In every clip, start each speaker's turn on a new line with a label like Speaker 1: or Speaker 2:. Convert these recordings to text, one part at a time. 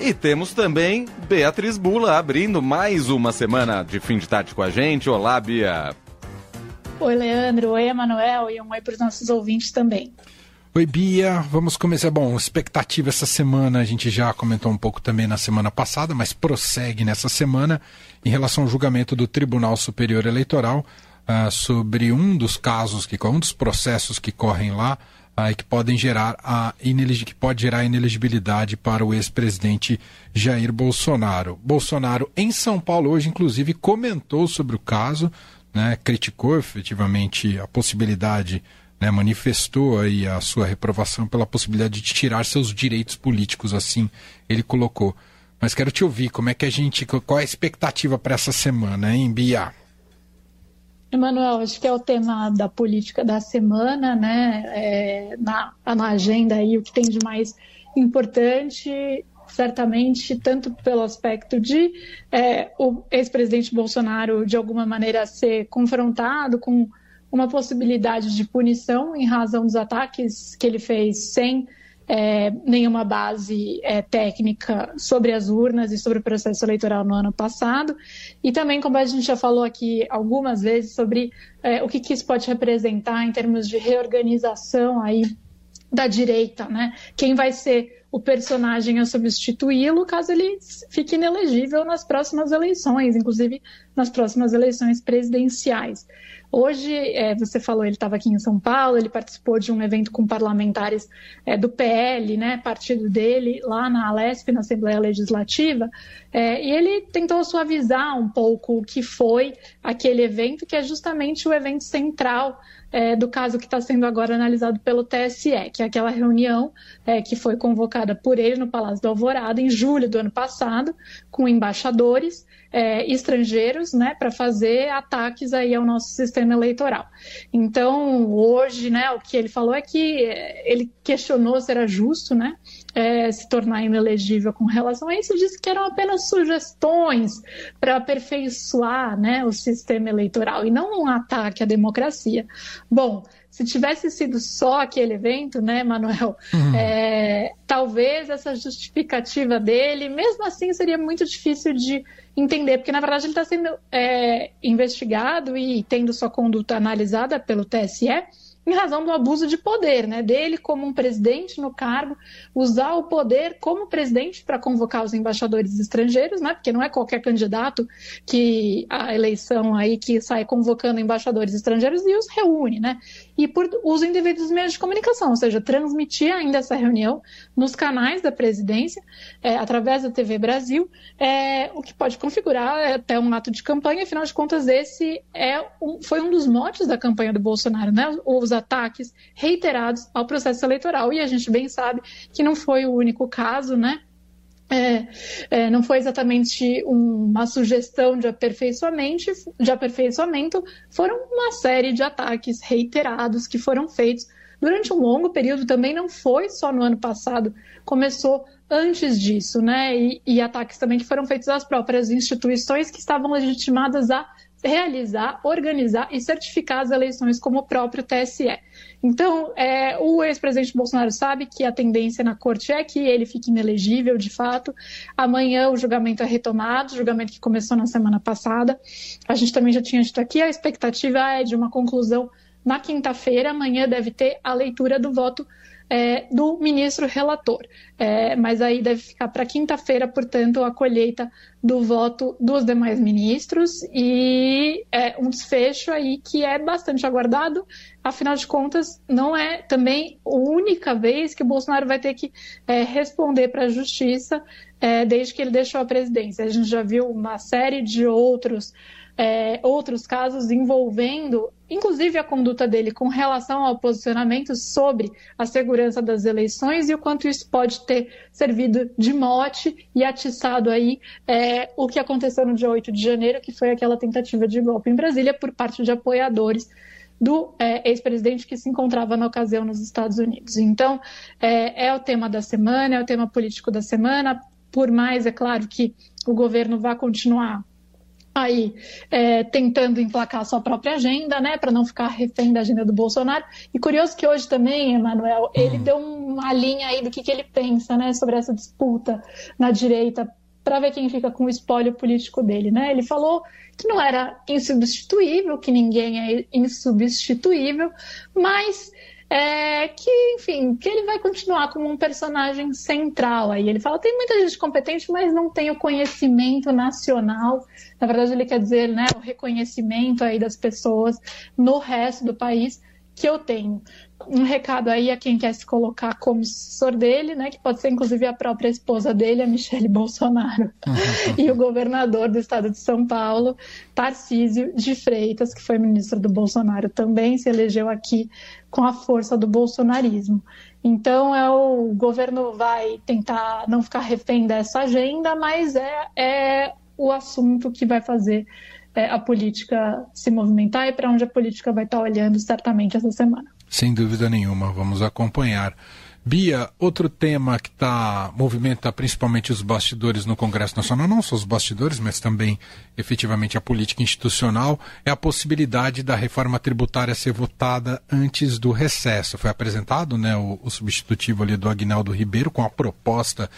Speaker 1: E temos também Beatriz Bula abrindo mais uma semana de fim de tarde com a gente. Olá, Bia.
Speaker 2: Oi, Leandro. Oi, Emanuel. E um oi para os nossos ouvintes também.
Speaker 3: Oi, Bia. Vamos começar. Bom, expectativa essa semana, a gente já comentou um pouco também na semana passada, mas prossegue nessa semana em relação ao julgamento do Tribunal Superior Eleitoral uh, sobre um dos casos, que um dos processos que correm lá uh, e que podem gerar a que pode gerar ineligibilidade para o ex-presidente Jair Bolsonaro. Bolsonaro em São Paulo hoje, inclusive, comentou sobre o caso, né, criticou efetivamente a possibilidade né, manifestou aí a sua reprovação pela possibilidade de tirar seus direitos políticos, assim ele colocou. Mas quero te ouvir, como é que a gente, qual é a expectativa para essa semana, hein, Bia?
Speaker 2: Emanuel, acho que é o tema da política da semana, né? É, na, na agenda aí, o que tem de mais importante, certamente, tanto pelo aspecto de é, o ex-presidente Bolsonaro, de alguma maneira, ser confrontado com uma possibilidade de punição em razão dos ataques que ele fez sem é, nenhuma base é, técnica sobre as urnas e sobre o processo eleitoral no ano passado. E também, como a gente já falou aqui algumas vezes, sobre é, o que, que isso pode representar em termos de reorganização aí da direita, né? Quem vai ser o personagem a substituí-lo caso ele fique inelegível nas próximas eleições, inclusive nas próximas eleições presidenciais. Hoje, é, você falou, ele estava aqui em São Paulo, ele participou de um evento com parlamentares é, do PL, né, partido dele, lá na Alesp, na Assembleia Legislativa, é, e ele tentou suavizar um pouco o que foi aquele evento, que é justamente o evento central é, do caso que está sendo agora analisado pelo TSE, que é aquela reunião é, que foi convocada por ele no Palácio do Alvorada em julho do ano passado, com embaixadores é, estrangeiros, né, para fazer ataques aí ao nosso sistema eleitoral. Então, hoje, né, o que ele falou é que é, ele questionou se era justo, né, é, se tornar inelegível com relação a isso, disse que eram apenas sugestões para aperfeiçoar, né, o sistema eleitoral e não um ataque à democracia. Bom, se tivesse sido só aquele evento, né, Manuel, uhum. é, talvez essa justificativa dele, mesmo assim, seria muito difícil de entender, porque na verdade ele está sendo é, investigado e tendo sua conduta analisada pelo TSE em razão do abuso de poder, né? Dele como um presidente no cargo, usar o poder como presidente para convocar os embaixadores estrangeiros, né? Porque não é qualquer candidato que a eleição aí que sai convocando embaixadores estrangeiros e os reúne, né? E por uso indevido dos meios de comunicação, ou seja, transmitir ainda essa reunião nos canais da presidência, é, através da TV Brasil, é, o que pode configurar até um ato de campanha, afinal de contas, esse é um, foi um dos motes da campanha do Bolsonaro, né? Os ataques reiterados ao processo eleitoral. E a gente bem sabe que não foi o único caso, né? É, é, não foi exatamente uma sugestão de aperfeiçoamento, de aperfeiçoamento, foram uma série de ataques reiterados que foram feitos durante um longo período. Também não foi só no ano passado, começou antes disso, né? E, e ataques também que foram feitos às próprias instituições que estavam legitimadas a realizar, organizar e certificar as eleições como o próprio TSE. Então, é, o ex-presidente Bolsonaro sabe que a tendência na corte é que ele fique inelegível, de fato. Amanhã o julgamento é retomado, julgamento que começou na semana passada. A gente também já tinha dito aqui, a expectativa é de uma conclusão na quinta-feira. Amanhã deve ter a leitura do voto é, do ministro relator. É, mas aí deve ficar para quinta-feira, portanto, a colheita do voto dos demais ministros e é um desfecho aí que é bastante aguardado. Afinal de contas, não é também a única vez que o Bolsonaro vai ter que é, responder para a justiça é, desde que ele deixou a presidência. A gente já viu uma série de outros é, outros casos envolvendo, inclusive, a conduta dele com relação ao posicionamento sobre a segurança das eleições e o quanto isso pode ter servido de mote e atiçado aí é, o que aconteceu no dia 8 de janeiro, que foi aquela tentativa de golpe em Brasília por parte de apoiadores do é, ex-presidente que se encontrava na ocasião nos Estados Unidos. Então, é, é o tema da semana, é o tema político da semana, por mais, é claro, que o governo vá continuar aí é, tentando emplacar sua própria agenda, né, para não ficar refém da agenda do Bolsonaro. E curioso que hoje também, Emanuel, ele hum. deu uma linha aí do que, que ele pensa, né, sobre essa disputa na direita para ver quem fica com o espólio político dele, né? Ele falou que não era insubstituível, que ninguém é insubstituível, mas é, que, enfim, que ele vai continuar como um personagem central aí. Ele fala, tem muita gente competente, mas não tem o conhecimento nacional. Na verdade, ele quer dizer, né, o reconhecimento aí das pessoas no resto do país que eu tenho. Um recado aí a quem quer se colocar como sucessor dele, né, que pode ser inclusive a própria esposa dele, a Michele Bolsonaro, e o governador do estado de São Paulo, Tarcísio de Freitas, que foi ministro do Bolsonaro também, se elegeu aqui com a força do bolsonarismo. Então, é o governo vai tentar não ficar refém dessa agenda, mas é, é o assunto que vai fazer a política se movimentar e para onde a política vai estar olhando certamente essa semana.
Speaker 3: Sem dúvida nenhuma, vamos acompanhar. Bia, outro tema que tá, movimenta principalmente os bastidores no Congresso Nacional, não só os bastidores, mas também efetivamente a política institucional, é a possibilidade da reforma tributária ser votada antes do recesso. Foi apresentado né, o, o substitutivo ali do Agnaldo Ribeiro com a proposta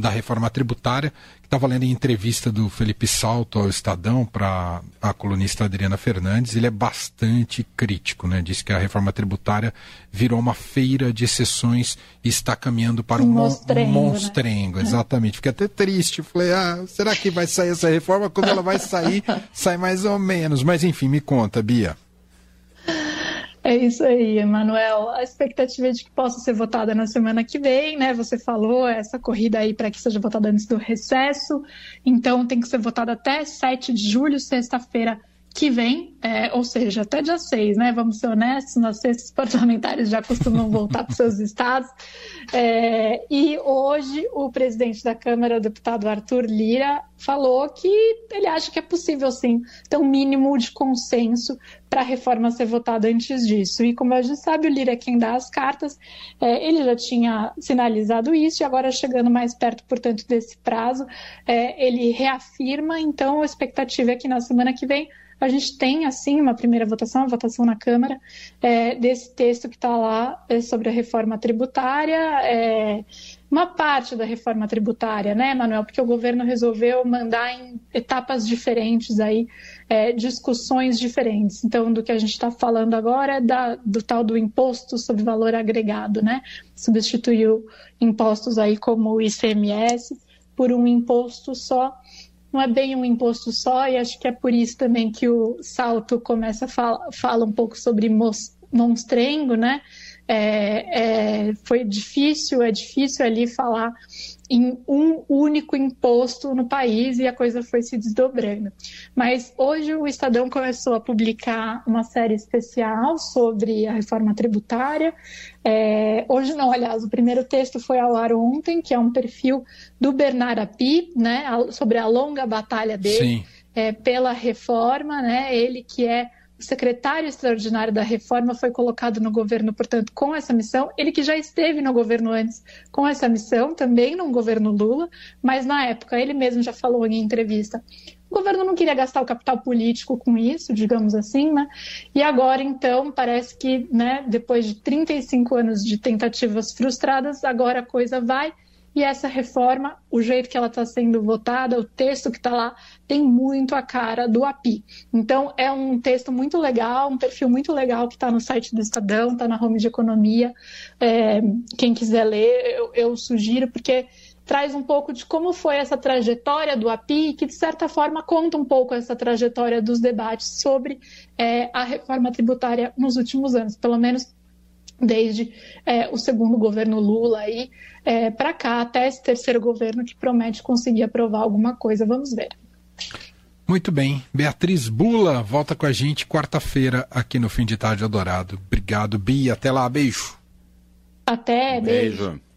Speaker 3: da reforma tributária, que estava lendo em entrevista do Felipe Salto ao Estadão para a colunista Adriana Fernandes, ele é bastante crítico, né? Diz que a reforma tributária virou uma feira de exceções e está caminhando para um, um monstrengo. Um monstrengo né? Exatamente. Fiquei até triste. Falei, ah, será que vai sair essa reforma? Quando ela vai sair, sai mais ou menos. Mas enfim, me conta, Bia.
Speaker 2: É isso aí, Emanuel. A expectativa é de que possa ser votada na semana que vem, né? Você falou essa corrida aí para que seja votada antes do recesso. Então tem que ser votada até 7 de julho, sexta-feira que vem, é, ou seja, até dia 6, né? Vamos ser honestos, nós sextas parlamentares já costumam voltar para seus estados. É, e hoje o presidente da Câmara, o deputado Arthur Lira, falou que ele acha que é possível, sim, ter um mínimo de consenso para a reforma ser votada antes disso. E como a gente sabe, o Lira é quem dá as cartas, é, ele já tinha sinalizado isso e agora chegando mais perto, portanto, desse prazo, é, ele reafirma, então a expectativa é que na semana que vem a gente tem, assim, uma primeira votação, a votação na Câmara, é, desse texto que está lá é, sobre a reforma tributária, é, uma parte da reforma tributária, né, Manuel? Porque o governo resolveu mandar em etapas diferentes aí, é, discussões diferentes. Então, do que a gente está falando agora é da, do tal do imposto sobre valor agregado, né? Substituiu impostos aí como o ICMS por um imposto só não é bem um imposto só, e acho que é por isso também que o Salto começa a falar fala um pouco sobre monstrengo, né? É, é, foi difícil, é difícil ali falar em um único imposto no país e a coisa foi se desdobrando. Mas hoje o Estadão começou a publicar uma série especial sobre a reforma tributária. É, hoje não, aliás, o primeiro texto foi ao ar ontem, que é um perfil do Bernard Api, né, sobre a longa batalha dele é, pela reforma, né, ele que é o secretário extraordinário da reforma foi colocado no governo, portanto, com essa missão. Ele que já esteve no governo antes com essa missão, também no governo Lula, mas na época ele mesmo já falou em entrevista. O governo não queria gastar o capital político com isso, digamos assim, né? E agora, então, parece que, né, depois de 35 anos de tentativas frustradas, agora a coisa vai e essa reforma, o jeito que ela está sendo votada, o texto que está lá, tem muito a cara do API. Então, é um texto muito legal, um perfil muito legal que está no site do Estadão, está na home de economia. É, quem quiser ler, eu, eu sugiro, porque traz um pouco de como foi essa trajetória do API, que de certa forma conta um pouco essa trajetória dos debates sobre é, a reforma tributária nos últimos anos, pelo menos desde é, o segundo governo Lula aí é, para cá, até esse terceiro governo que promete conseguir aprovar alguma coisa. Vamos ver.
Speaker 3: Muito bem. Beatriz Bula volta com a gente quarta-feira aqui no Fim de Tarde Eldorado. Obrigado, Bia. Até lá. Beijo.
Speaker 2: Até. beijo. beijo.